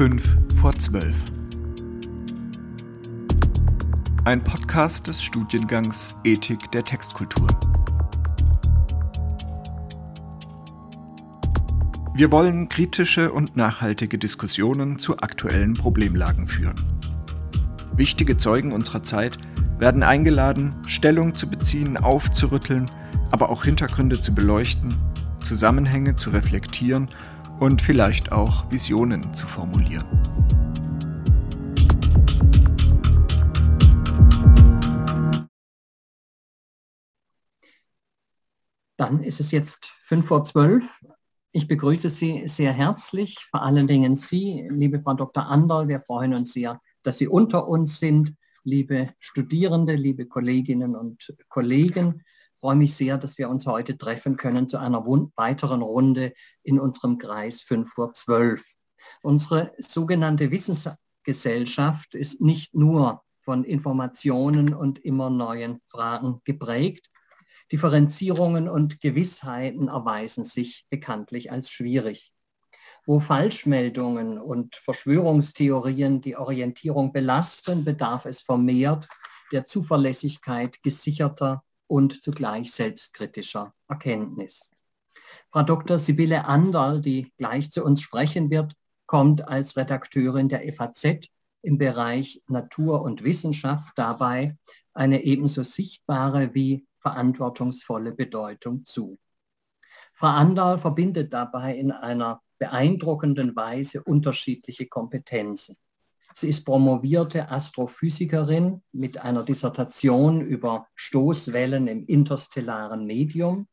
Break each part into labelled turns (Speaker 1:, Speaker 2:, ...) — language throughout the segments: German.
Speaker 1: 5 vor 12. Ein Podcast des Studiengangs Ethik der Textkultur. Wir wollen kritische und nachhaltige Diskussionen zu aktuellen Problemlagen führen. Wichtige Zeugen unserer Zeit werden eingeladen, Stellung zu beziehen, aufzurütteln, aber auch Hintergründe zu beleuchten, Zusammenhänge zu reflektieren und vielleicht auch Visionen zu formulieren.
Speaker 2: Dann ist es jetzt fünf vor zwölf. Ich begrüße Sie sehr herzlich, vor allen Dingen Sie, liebe Frau Dr. Anderl. Wir freuen uns sehr, dass Sie unter uns sind, liebe Studierende, liebe Kolleginnen und Kollegen. Ich freue mich sehr, dass wir uns heute treffen können zu einer weiteren Runde in unserem Kreis 5 vor 12. Unsere sogenannte Wissensgesellschaft ist nicht nur von Informationen und immer neuen Fragen geprägt. Differenzierungen und Gewissheiten erweisen sich bekanntlich als schwierig. Wo Falschmeldungen und Verschwörungstheorien die Orientierung belasten, bedarf es vermehrt der Zuverlässigkeit gesicherter und zugleich selbstkritischer Erkenntnis. Frau Dr. Sibylle Anderl, die gleich zu uns sprechen wird, kommt als Redakteurin der FAZ im Bereich Natur und Wissenschaft dabei eine ebenso sichtbare wie verantwortungsvolle Bedeutung zu. Frau Anderl verbindet dabei in einer beeindruckenden Weise unterschiedliche Kompetenzen. Sie ist promovierte Astrophysikerin mit einer Dissertation über Stoßwellen im interstellaren Medium,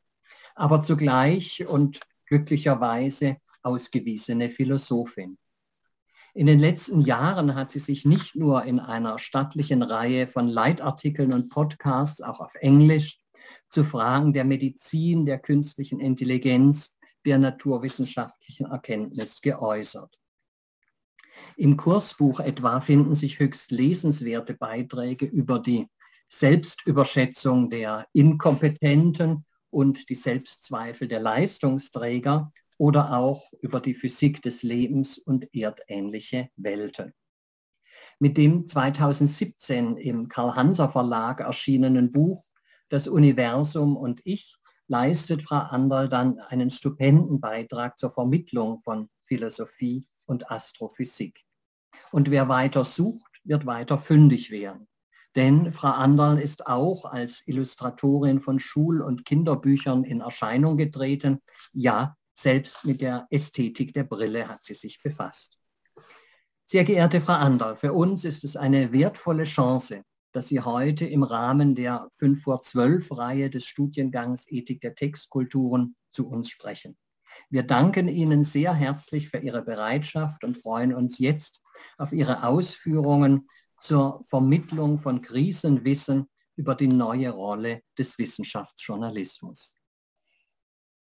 Speaker 2: aber zugleich und glücklicherweise ausgewiesene Philosophin. In den letzten Jahren hat sie sich nicht nur in einer stattlichen Reihe von Leitartikeln und Podcasts, auch auf Englisch, zu Fragen der Medizin, der künstlichen Intelligenz, der naturwissenschaftlichen Erkenntnis geäußert. Im Kursbuch etwa finden sich höchst lesenswerte Beiträge über die Selbstüberschätzung der Inkompetenten und die Selbstzweifel der Leistungsträger oder auch über die Physik des Lebens und erdähnliche Welten. Mit dem 2017 im Karl-Hanser Verlag erschienenen Buch Das Universum und ich leistet Frau Anderl dann einen stupenden Beitrag zur Vermittlung von Philosophie und Astrophysik. Und wer weiter sucht, wird weiter fündig werden. Denn Frau Anderl ist auch als Illustratorin von Schul- und Kinderbüchern in Erscheinung getreten. Ja, selbst mit der Ästhetik der Brille hat sie sich befasst. Sehr geehrte Frau Anderl, für uns ist es eine wertvolle Chance, dass Sie heute im Rahmen der 5 vor 12 Reihe des Studiengangs Ethik der Textkulturen zu uns sprechen. Wir danken Ihnen sehr herzlich für Ihre Bereitschaft und freuen uns jetzt auf Ihre Ausführungen zur Vermittlung von Krisenwissen über die neue Rolle des Wissenschaftsjournalismus.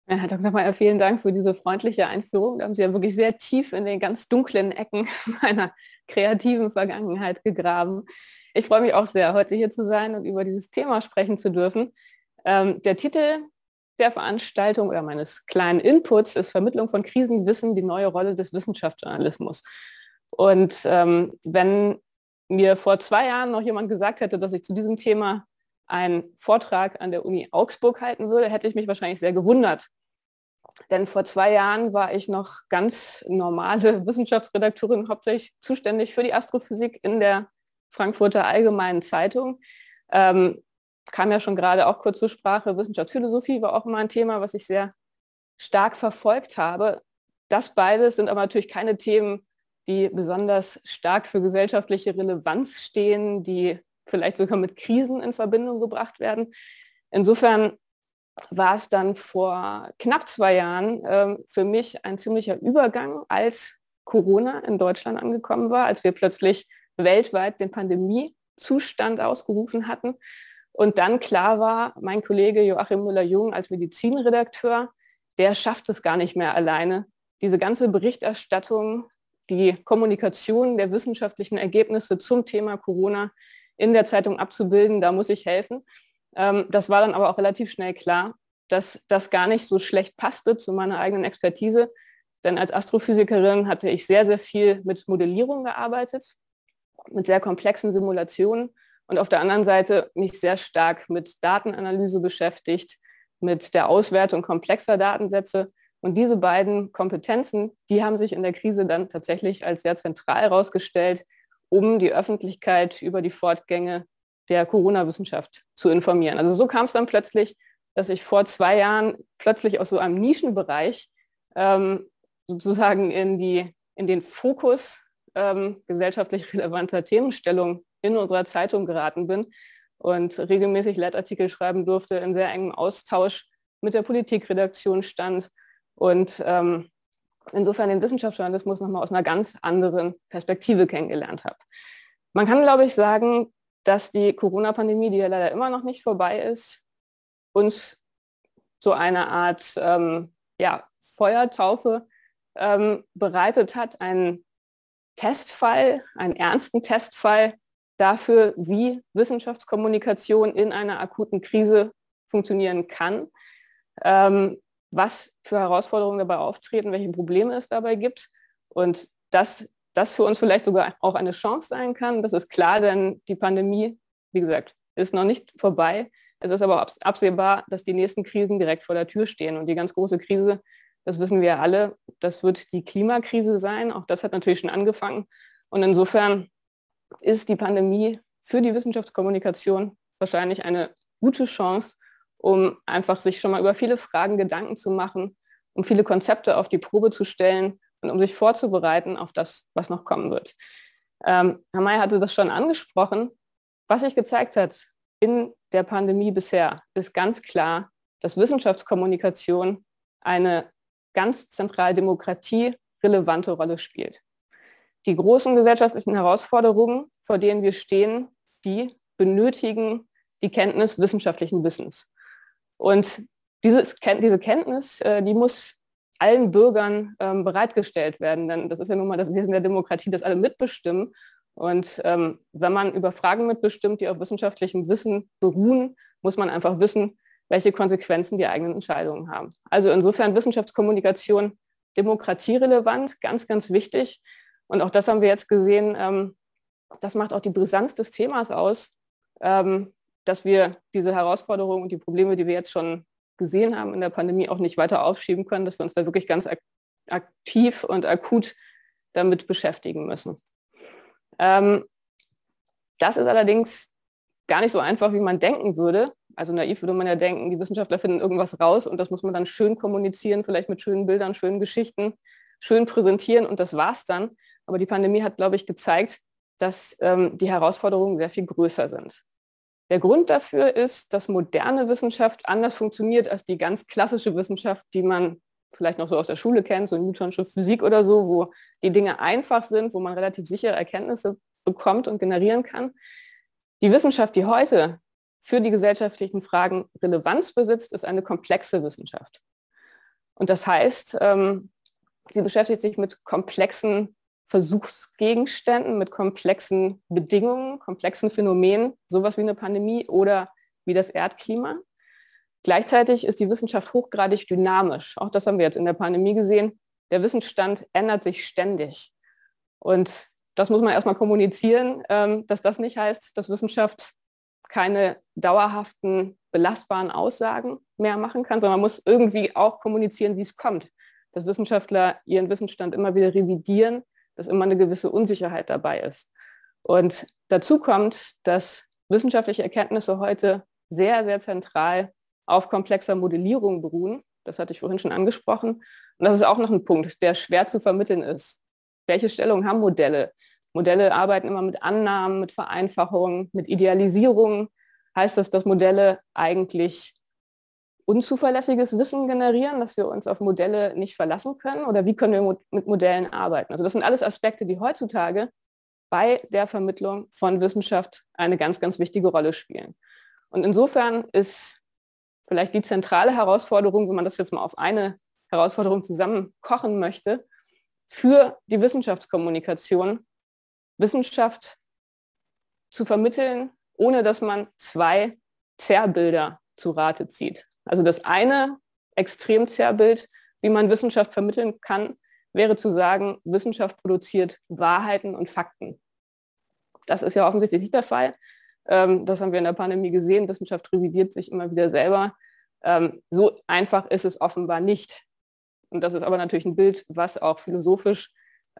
Speaker 3: Ja, Herr Dr. Mayer, vielen Dank für diese freundliche Einführung. Da haben Sie ja wirklich sehr tief in den ganz dunklen Ecken meiner kreativen Vergangenheit gegraben. Ich freue mich auch sehr, heute hier zu sein und über dieses Thema sprechen zu dürfen. Ähm, der Titel der Veranstaltung oder meines kleinen Inputs ist Vermittlung von Krisenwissen, die neue Rolle des Wissenschaftsjournalismus. Und ähm, wenn mir vor zwei Jahren noch jemand gesagt hätte, dass ich zu diesem Thema einen Vortrag an der Uni Augsburg halten würde, hätte ich mich wahrscheinlich sehr gewundert. Denn vor zwei Jahren war ich noch ganz normale Wissenschaftsredakteurin, hauptsächlich zuständig für die Astrophysik in der Frankfurter Allgemeinen Zeitung. Ähm, kam ja schon gerade auch kurz zur Sprache. Wissenschaftsphilosophie war auch immer ein Thema, was ich sehr stark verfolgt habe. Das beides sind aber natürlich keine Themen, die besonders stark für gesellschaftliche Relevanz stehen, die vielleicht sogar mit Krisen in Verbindung gebracht werden. Insofern war es dann vor knapp zwei Jahren äh, für mich ein ziemlicher Übergang, als Corona in Deutschland angekommen war, als wir plötzlich weltweit den Pandemiezustand ausgerufen hatten. Und dann klar war, mein Kollege Joachim Müller-Jung als Medizinredakteur, der schafft es gar nicht mehr alleine, diese ganze Berichterstattung, die Kommunikation der wissenschaftlichen Ergebnisse zum Thema Corona in der Zeitung abzubilden, da muss ich helfen. Ähm, das war dann aber auch relativ schnell klar, dass das gar nicht so schlecht passte zu meiner eigenen Expertise. Denn als Astrophysikerin hatte ich sehr, sehr viel mit Modellierung gearbeitet, mit sehr komplexen Simulationen und auf der anderen Seite mich sehr stark mit Datenanalyse beschäftigt, mit der Auswertung komplexer Datensätze. Und diese beiden Kompetenzen, die haben sich in der Krise dann tatsächlich als sehr zentral herausgestellt, um die Öffentlichkeit über die Fortgänge der Corona-Wissenschaft zu informieren. Also so kam es dann plötzlich, dass ich vor zwei Jahren plötzlich aus so einem Nischenbereich ähm, sozusagen in, die, in den Fokus ähm, gesellschaftlich relevanter Themenstellung in unserer Zeitung geraten bin und regelmäßig Leitartikel schreiben durfte, in sehr engem Austausch mit der Politikredaktion stand und ähm, insofern den Wissenschaftsjournalismus nochmal aus einer ganz anderen Perspektive kennengelernt habe. Man kann, glaube ich, sagen, dass die Corona-Pandemie, die ja leider immer noch nicht vorbei ist, uns so eine Art ähm, ja, Feuertaufe ähm, bereitet hat, einen Testfall, einen ernsten Testfall dafür, wie Wissenschaftskommunikation in einer akuten Krise funktionieren kann, ähm, was für Herausforderungen dabei auftreten, welche Probleme es dabei gibt und dass das für uns vielleicht sogar auch eine Chance sein kann. Das ist klar, denn die Pandemie, wie gesagt, ist noch nicht vorbei. Es ist aber absehbar, dass die nächsten Krisen direkt vor der Tür stehen. Und die ganz große Krise, das wissen wir alle, das wird die Klimakrise sein. Auch das hat natürlich schon angefangen. Und insofern ist die Pandemie für die Wissenschaftskommunikation wahrscheinlich eine gute Chance, um einfach sich schon mal über viele Fragen Gedanken zu machen, um viele Konzepte auf die Probe zu stellen und um sich vorzubereiten auf das, was noch kommen wird. Ähm, Herr May hatte das schon angesprochen. Was sich gezeigt hat in der Pandemie bisher, ist ganz klar, dass Wissenschaftskommunikation eine ganz zentral demokratierelevante Rolle spielt. Die großen gesellschaftlichen Herausforderungen, vor denen wir stehen, die benötigen die Kenntnis wissenschaftlichen Wissens. Und dieses, diese Kenntnis, äh, die muss allen Bürgern ähm, bereitgestellt werden. Denn das ist ja nun mal das Wesen der Demokratie, dass alle mitbestimmen. Und ähm, wenn man über Fragen mitbestimmt, die auf wissenschaftlichem Wissen beruhen, muss man einfach wissen, welche Konsequenzen die eigenen Entscheidungen haben. Also insofern Wissenschaftskommunikation demokratierelevant, ganz, ganz wichtig. Und auch das haben wir jetzt gesehen, ähm, das macht auch die Brisanz des Themas aus, ähm, dass wir diese Herausforderungen und die Probleme, die wir jetzt schon gesehen haben in der Pandemie, auch nicht weiter aufschieben können, dass wir uns da wirklich ganz ak aktiv und akut damit beschäftigen müssen. Ähm, das ist allerdings gar nicht so einfach, wie man denken würde. Also naiv würde man ja denken, die Wissenschaftler finden irgendwas raus und das muss man dann schön kommunizieren, vielleicht mit schönen Bildern, schönen Geschichten, schön präsentieren und das war's dann. Aber die Pandemie hat, glaube ich, gezeigt, dass ähm, die Herausforderungen sehr viel größer sind. Der Grund dafür ist, dass moderne Wissenschaft anders funktioniert als die ganz klassische Wissenschaft, die man vielleicht noch so aus der Schule kennt, so Newtonsche Physik oder so, wo die Dinge einfach sind, wo man relativ sichere Erkenntnisse bekommt und generieren kann. Die Wissenschaft, die heute für die gesellschaftlichen Fragen Relevanz besitzt, ist eine komplexe Wissenschaft. Und das heißt, ähm, sie beschäftigt sich mit komplexen Versuchsgegenständen, mit komplexen Bedingungen, komplexen Phänomenen, sowas wie eine Pandemie oder wie das Erdklima. Gleichzeitig ist die Wissenschaft hochgradig dynamisch. Auch das haben wir jetzt in der Pandemie gesehen. Der Wissensstand ändert sich ständig. Und das muss man erstmal kommunizieren, ähm, dass das nicht heißt, dass Wissenschaft keine dauerhaften, belastbaren Aussagen mehr machen kann, sondern man muss irgendwie auch kommunizieren, wie es kommt. Dass Wissenschaftler ihren Wissensstand immer wieder revidieren, dass immer eine gewisse Unsicherheit dabei ist. Und dazu kommt, dass wissenschaftliche Erkenntnisse heute sehr, sehr zentral auf komplexer Modellierung beruhen. Das hatte ich vorhin schon angesprochen. Und das ist auch noch ein Punkt, der schwer zu vermitteln ist. Welche Stellung haben Modelle? Modelle arbeiten immer mit Annahmen, mit Vereinfachungen, mit Idealisierungen. Heißt das, dass Modelle eigentlich unzuverlässiges Wissen generieren, dass wir uns auf Modelle nicht verlassen können? Oder wie können wir mit Modellen arbeiten? Also das sind alles Aspekte, die heutzutage bei der Vermittlung von Wissenschaft eine ganz, ganz wichtige Rolle spielen. Und insofern ist vielleicht die zentrale Herausforderung, wenn man das jetzt mal auf eine Herausforderung zusammenkochen möchte, für die Wissenschaftskommunikation, Wissenschaft zu vermitteln, ohne dass man zwei Zerrbilder zu Rate zieht. Also das eine Extremzerrbild, wie man Wissenschaft vermitteln kann, wäre zu sagen, Wissenschaft produziert Wahrheiten und Fakten. Das ist ja offensichtlich nicht der Fall. Ähm, das haben wir in der Pandemie gesehen. Wissenschaft revidiert sich immer wieder selber. Ähm, so einfach ist es offenbar nicht. Und das ist aber natürlich ein Bild, was auch philosophisch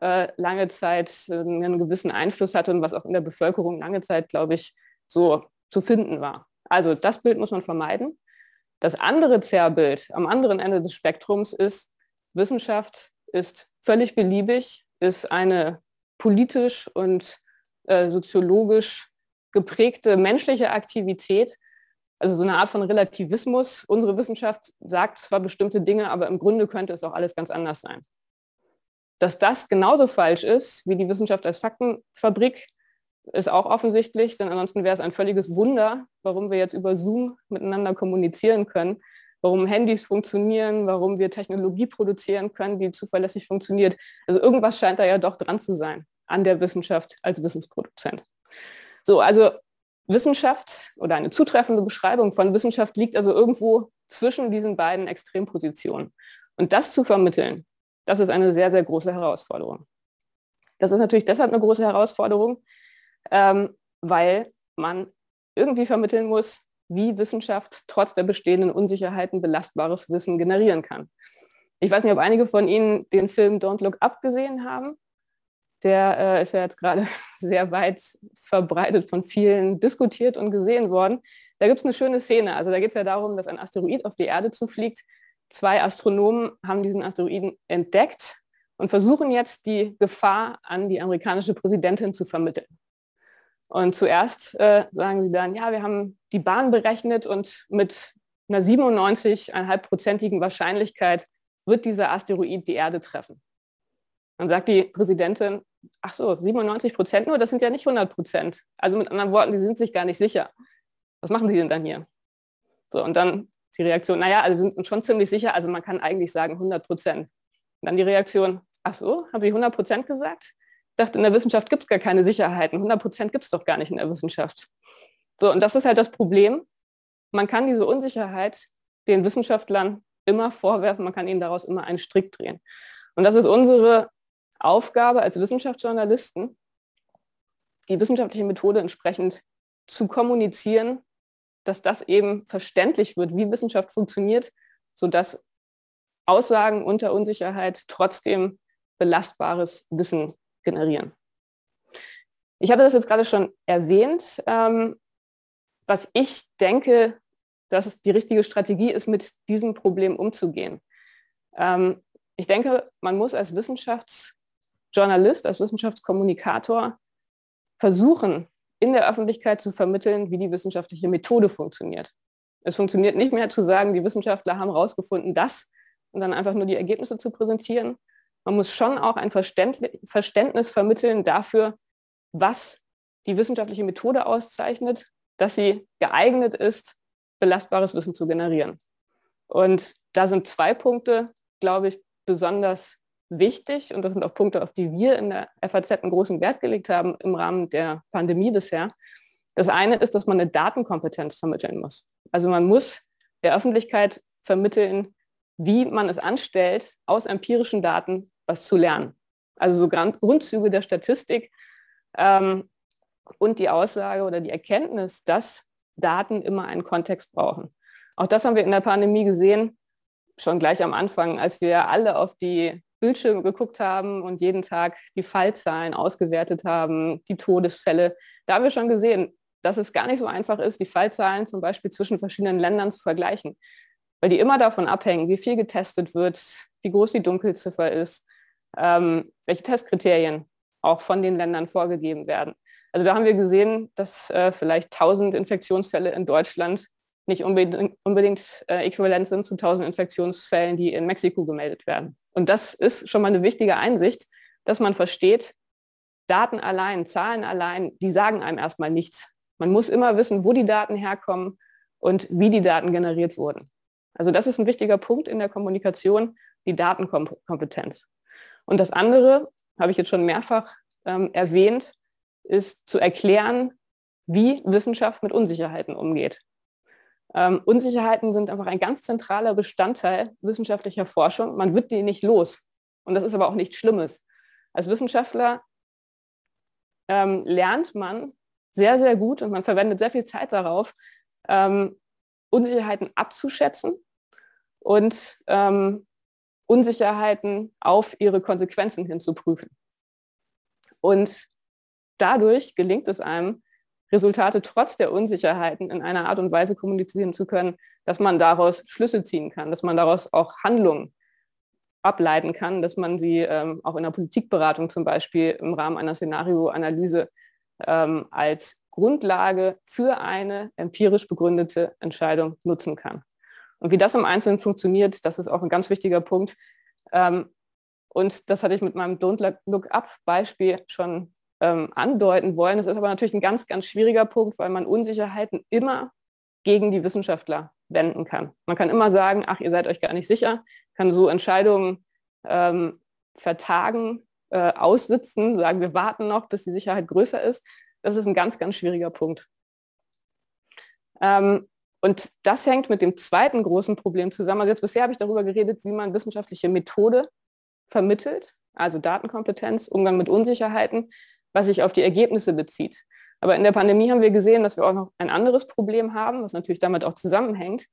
Speaker 3: äh, lange Zeit äh, einen gewissen Einfluss hatte und was auch in der Bevölkerung lange Zeit, glaube ich, so zu finden war. Also das Bild muss man vermeiden. Das andere Zerrbild am anderen Ende des Spektrums ist, Wissenschaft ist völlig beliebig, ist eine politisch und äh, soziologisch geprägte menschliche Aktivität, also so eine Art von Relativismus. Unsere Wissenschaft sagt zwar bestimmte Dinge, aber im Grunde könnte es auch alles ganz anders sein. Dass das genauso falsch ist wie die Wissenschaft als Faktenfabrik, ist auch offensichtlich, denn ansonsten wäre es ein völliges Wunder, warum wir jetzt über Zoom miteinander kommunizieren können, warum Handys funktionieren, warum wir Technologie produzieren können, die zuverlässig funktioniert. Also irgendwas scheint da ja doch dran zu sein an der Wissenschaft als Wissensproduzent. So, also Wissenschaft oder eine zutreffende Beschreibung von Wissenschaft liegt also irgendwo zwischen diesen beiden Extrempositionen. Und das zu vermitteln, das ist eine sehr, sehr große Herausforderung. Das ist natürlich deshalb eine große Herausforderung, ähm, weil man irgendwie vermitteln muss, wie Wissenschaft trotz der bestehenden Unsicherheiten belastbares Wissen generieren kann. Ich weiß nicht, ob einige von Ihnen den Film Don't Look Up gesehen haben. Der äh, ist ja jetzt gerade sehr weit verbreitet von vielen diskutiert und gesehen worden. Da gibt es eine schöne Szene. Also da geht es ja darum, dass ein Asteroid auf die Erde zufliegt. Zwei Astronomen haben diesen Asteroiden entdeckt und versuchen jetzt die Gefahr an die amerikanische Präsidentin zu vermitteln. Und zuerst äh, sagen sie dann, ja, wir haben die Bahn berechnet und mit einer 97,5-prozentigen Wahrscheinlichkeit wird dieser Asteroid die Erde treffen. Dann sagt die Präsidentin, ach so, 97 Prozent nur, das sind ja nicht 100 Prozent. Also mit anderen Worten, die sind sich gar nicht sicher. Was machen sie denn dann hier? So, und dann die Reaktion, naja, also wir sind uns schon ziemlich sicher, also man kann eigentlich sagen 100 Prozent. Dann die Reaktion, ach so, haben Sie 100 Prozent gesagt? Dachte, in der Wissenschaft gibt es gar keine Sicherheiten. 100 Prozent gibt es doch gar nicht in der Wissenschaft. So, und das ist halt das Problem. Man kann diese Unsicherheit den Wissenschaftlern immer vorwerfen, man kann ihnen daraus immer einen Strick drehen. Und das ist unsere Aufgabe als Wissenschaftsjournalisten, die wissenschaftliche Methode entsprechend zu kommunizieren, dass das eben verständlich wird, wie Wissenschaft funktioniert, sodass Aussagen unter Unsicherheit trotzdem belastbares Wissen generieren. Ich hatte das jetzt gerade schon erwähnt. Ähm, was ich denke, dass es die richtige Strategie ist, mit diesem Problem umzugehen. Ähm, ich denke, man muss als Wissenschaftsjournalist, als Wissenschaftskommunikator versuchen, in der Öffentlichkeit zu vermitteln, wie die wissenschaftliche Methode funktioniert. Es funktioniert nicht mehr zu sagen, die Wissenschaftler haben herausgefunden, das und dann einfach nur die Ergebnisse zu präsentieren, man muss schon auch ein Verständnis vermitteln dafür, was die wissenschaftliche Methode auszeichnet, dass sie geeignet ist, belastbares Wissen zu generieren. Und da sind zwei Punkte, glaube ich, besonders wichtig und das sind auch Punkte, auf die wir in der FAZ einen großen Wert gelegt haben im Rahmen der Pandemie bisher. Das eine ist, dass man eine Datenkompetenz vermitteln muss. Also man muss der Öffentlichkeit vermitteln, wie man es anstellt, aus empirischen Daten was zu lernen. Also so Grundzüge der Statistik ähm, und die Aussage oder die Erkenntnis, dass Daten immer einen Kontext brauchen. Auch das haben wir in der Pandemie gesehen, schon gleich am Anfang, als wir alle auf die Bildschirme geguckt haben und jeden Tag die Fallzahlen ausgewertet haben, die Todesfälle. Da haben wir schon gesehen, dass es gar nicht so einfach ist, die Fallzahlen zum Beispiel zwischen verschiedenen Ländern zu vergleichen, weil die immer davon abhängen, wie viel getestet wird, wie groß die Dunkelziffer ist, ähm, welche Testkriterien auch von den Ländern vorgegeben werden. Also da haben wir gesehen, dass äh, vielleicht 1000 Infektionsfälle in Deutschland nicht unbedingt, unbedingt äh, äquivalent sind zu 1000 Infektionsfällen, die in Mexiko gemeldet werden. Und das ist schon mal eine wichtige Einsicht, dass man versteht, Daten allein, Zahlen allein, die sagen einem erstmal nichts. Man muss immer wissen, wo die Daten herkommen und wie die Daten generiert wurden. Also das ist ein wichtiger Punkt in der Kommunikation, die Datenkompetenz. Und das andere, habe ich jetzt schon mehrfach ähm, erwähnt, ist zu erklären, wie Wissenschaft mit Unsicherheiten umgeht. Ähm, Unsicherheiten sind einfach ein ganz zentraler Bestandteil wissenschaftlicher Forschung. Man wird die nicht los. Und das ist aber auch nichts Schlimmes. Als Wissenschaftler ähm, lernt man sehr, sehr gut und man verwendet sehr viel Zeit darauf, ähm, Unsicherheiten abzuschätzen und ähm, Unsicherheiten auf ihre Konsequenzen hin zu prüfen. Und dadurch gelingt es einem, Resultate trotz der Unsicherheiten in einer Art und Weise kommunizieren zu können, dass man daraus Schlüsse ziehen kann, dass man daraus auch Handlungen ableiten kann, dass man sie ähm, auch in der Politikberatung zum Beispiel im Rahmen einer Szenarioanalyse ähm, als Grundlage für eine empirisch begründete Entscheidung nutzen kann. Und wie das im Einzelnen funktioniert, das ist auch ein ganz wichtiger Punkt. Ähm, und das hatte ich mit meinem Don't Look Up Beispiel schon ähm, andeuten wollen. Das ist aber natürlich ein ganz, ganz schwieriger Punkt, weil man Unsicherheiten immer gegen die Wissenschaftler wenden kann. Man kann immer sagen, ach, ihr seid euch gar nicht sicher, kann so Entscheidungen ähm, vertagen, äh, aussitzen, sagen, wir warten noch, bis die Sicherheit größer ist. Das ist ein ganz, ganz schwieriger Punkt. Ähm, und das hängt mit dem zweiten großen Problem zusammen. Also jetzt bisher habe ich darüber geredet, wie man wissenschaftliche Methode vermittelt, also Datenkompetenz, Umgang mit Unsicherheiten, was sich auf die Ergebnisse bezieht. Aber in der Pandemie haben wir gesehen, dass wir auch noch ein anderes Problem haben, was natürlich damit auch zusammenhängt.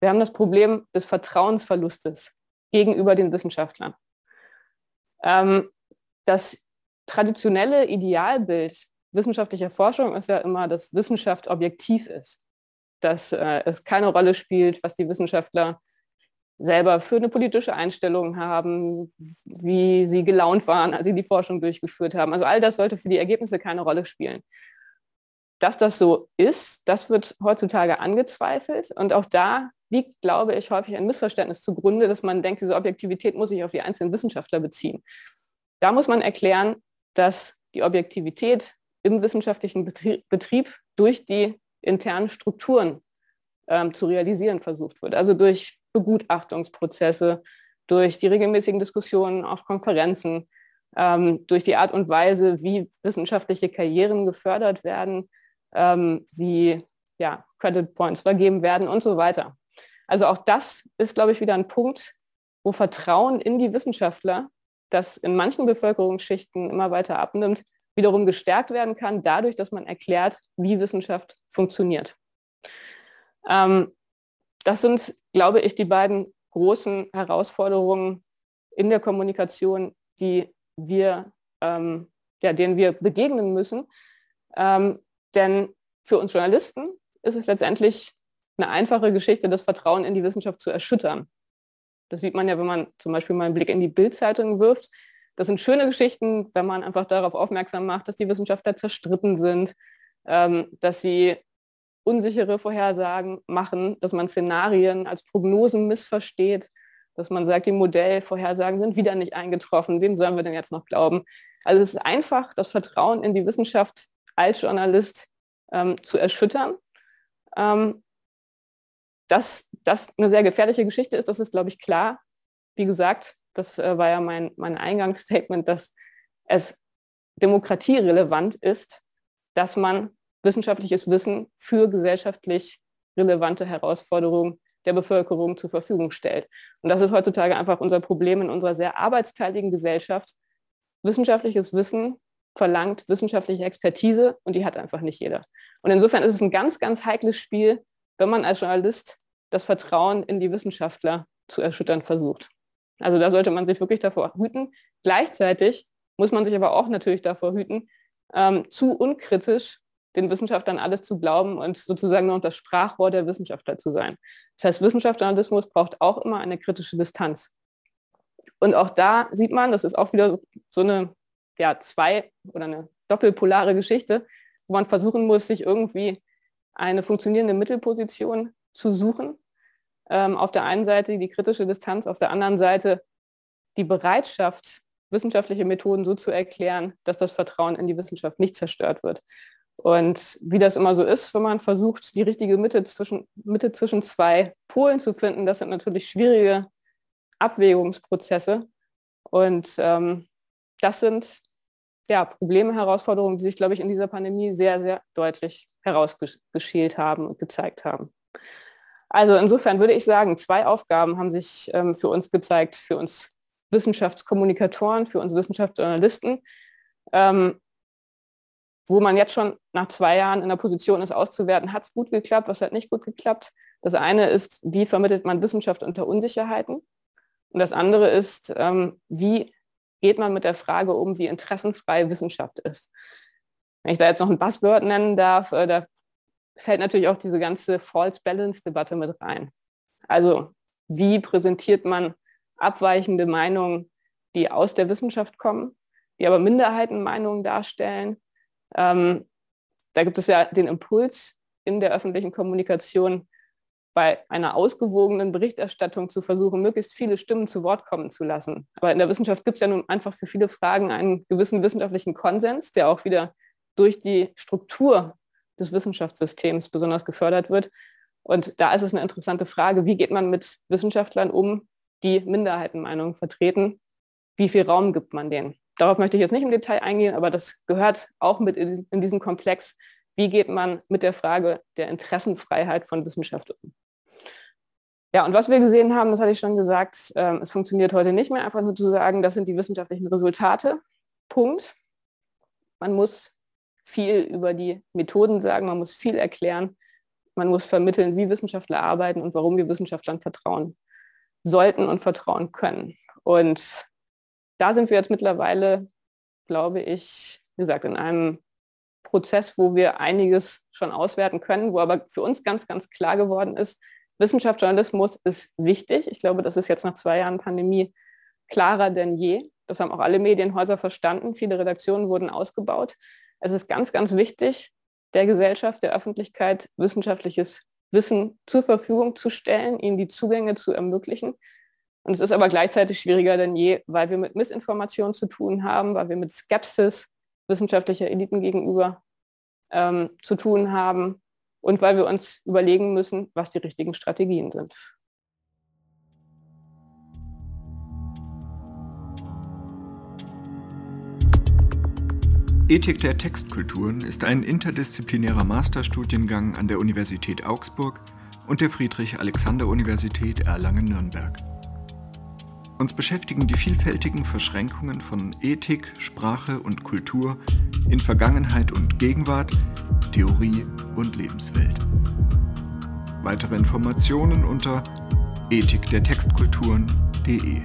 Speaker 3: Wir haben das Problem des Vertrauensverlustes gegenüber den Wissenschaftlern. Ähm, das traditionelle Idealbild wissenschaftlicher Forschung ist ja immer, dass Wissenschaft objektiv ist, dass äh, es keine Rolle spielt, was die Wissenschaftler selber für eine politische Einstellung haben, wie sie gelaunt waren, als sie die Forschung durchgeführt haben. Also all das sollte für die Ergebnisse keine Rolle spielen. Dass das so ist, das wird heutzutage angezweifelt. Und auch da liegt, glaube ich, häufig ein Missverständnis zugrunde, dass man denkt, diese Objektivität muss sich auf die einzelnen Wissenschaftler beziehen. Da muss man erklären, dass die Objektivität im wissenschaftlichen Betrieb durch die internen Strukturen ähm, zu realisieren versucht wird. Also durch Begutachtungsprozesse, durch die regelmäßigen Diskussionen auf Konferenzen, ähm, durch die Art und Weise, wie wissenschaftliche Karrieren gefördert werden, ähm, wie ja, Credit Points vergeben werden und so weiter. Also auch das ist, glaube ich, wieder ein Punkt, wo Vertrauen in die Wissenschaftler, das in manchen Bevölkerungsschichten immer weiter abnimmt, wiederum gestärkt werden kann, dadurch, dass man erklärt, wie Wissenschaft funktioniert. Ähm, das sind, glaube ich, die beiden großen Herausforderungen in der Kommunikation, die wir, ähm, ja, denen wir begegnen müssen. Ähm, denn für uns Journalisten ist es letztendlich eine einfache Geschichte, das Vertrauen in die Wissenschaft zu erschüttern. Das sieht man ja, wenn man zum Beispiel mal einen Blick in die Bildzeitung wirft. Das sind schöne Geschichten, wenn man einfach darauf aufmerksam macht, dass die Wissenschaftler zerstritten sind, ähm, dass sie unsichere Vorhersagen machen, dass man Szenarien als Prognosen missversteht, dass man sagt, die Modellvorhersagen sind wieder nicht eingetroffen, wem sollen wir denn jetzt noch glauben? Also es ist einfach, das Vertrauen in die Wissenschaft als Journalist ähm, zu erschüttern. Ähm, dass das eine sehr gefährliche Geschichte ist, das ist, glaube ich, klar. Wie gesagt, das äh, war ja mein, mein Eingangsstatement, dass es demokratierelevant ist, dass man wissenschaftliches Wissen für gesellschaftlich relevante Herausforderungen der Bevölkerung zur Verfügung stellt. Und das ist heutzutage einfach unser Problem in unserer sehr arbeitsteiligen Gesellschaft. Wissenschaftliches Wissen verlangt wissenschaftliche Expertise und die hat einfach nicht jeder. Und insofern ist es ein ganz, ganz heikles Spiel, wenn man als Journalist das Vertrauen in die Wissenschaftler zu erschüttern versucht. Also da sollte man sich wirklich davor hüten. Gleichzeitig muss man sich aber auch natürlich davor hüten, ähm, zu unkritisch den Wissenschaftlern alles zu glauben und sozusagen nur das Sprachrohr der Wissenschaftler zu sein. Das heißt, Wissenschaftsjournalismus braucht auch immer eine kritische Distanz. Und auch da sieht man, das ist auch wieder so eine ja, zwei oder eine doppelpolare Geschichte, wo man versuchen muss, sich irgendwie eine funktionierende Mittelposition zu suchen. Ähm, auf der einen Seite die kritische Distanz, auf der anderen Seite die Bereitschaft, wissenschaftliche Methoden so zu erklären, dass das Vertrauen in die Wissenschaft nicht zerstört wird. Und wie das immer so ist, wenn man versucht, die richtige Mitte zwischen, Mitte zwischen zwei Polen zu finden, das sind natürlich schwierige Abwägungsprozesse. Und ähm, das sind ja, Probleme, Herausforderungen, die sich, glaube ich, in dieser Pandemie sehr, sehr deutlich herausgeschält haben und gezeigt haben. Also insofern würde ich sagen, zwei Aufgaben haben sich ähm, für uns gezeigt, für uns Wissenschaftskommunikatoren, für uns Wissenschaftsjournalisten, ähm, wo man jetzt schon nach zwei Jahren in der Position ist, auszuwerten, hat es gut geklappt, was hat nicht gut geklappt. Das eine ist, wie vermittelt man Wissenschaft unter Unsicherheiten? Und das andere ist, ähm, wie geht man mit der Frage um, wie interessenfrei Wissenschaft ist? Wenn ich da jetzt noch ein Buzzword nennen darf, äh, da fällt natürlich auch diese ganze False Balance Debatte mit rein. Also wie präsentiert man abweichende Meinungen, die aus der Wissenschaft kommen, die aber Minderheitenmeinungen darstellen ähm, da gibt es ja den Impuls in der öffentlichen Kommunikation, bei einer ausgewogenen Berichterstattung zu versuchen, möglichst viele Stimmen zu Wort kommen zu lassen. Aber in der Wissenschaft gibt es ja nun einfach für viele Fragen einen gewissen wissenschaftlichen Konsens, der auch wieder durch die Struktur des Wissenschaftssystems besonders gefördert wird. Und da ist es eine interessante Frage, wie geht man mit Wissenschaftlern um, die Minderheitenmeinungen vertreten? Wie viel Raum gibt man denen? Darauf möchte ich jetzt nicht im Detail eingehen, aber das gehört auch mit in, in diesem Komplex. Wie geht man mit der Frage der Interessenfreiheit von Wissenschaft um? Ja, und was wir gesehen haben, das hatte ich schon gesagt, äh, es funktioniert heute nicht mehr, einfach nur zu sagen, das sind die wissenschaftlichen Resultate. Punkt. Man muss viel über die Methoden sagen, man muss viel erklären, man muss vermitteln, wie Wissenschaftler arbeiten und warum wir Wissenschaftlern vertrauen sollten und vertrauen können. Und da sind wir jetzt mittlerweile, glaube ich, wie gesagt, in einem Prozess, wo wir einiges schon auswerten können, wo aber für uns ganz, ganz klar geworden ist, Wissenschaftsjournalismus ist wichtig. Ich glaube, das ist jetzt nach zwei Jahren Pandemie klarer denn je. Das haben auch alle Medienhäuser verstanden. Viele Redaktionen wurden ausgebaut. Es ist ganz, ganz wichtig, der Gesellschaft, der Öffentlichkeit wissenschaftliches Wissen zur Verfügung zu stellen, ihnen die Zugänge zu ermöglichen. Und es ist aber gleichzeitig schwieriger denn je, weil wir mit Missinformation zu tun haben, weil wir mit Skepsis wissenschaftlicher Eliten gegenüber ähm, zu tun haben und weil wir uns überlegen müssen, was die richtigen Strategien sind.
Speaker 1: Ethik der Textkulturen ist ein interdisziplinärer Masterstudiengang an der Universität Augsburg und der Friedrich-Alexander-Universität Erlangen-Nürnberg. Uns beschäftigen die vielfältigen Verschränkungen von Ethik, Sprache und Kultur in Vergangenheit und Gegenwart, Theorie und Lebenswelt. Weitere Informationen unter ethikdertextkulturen.de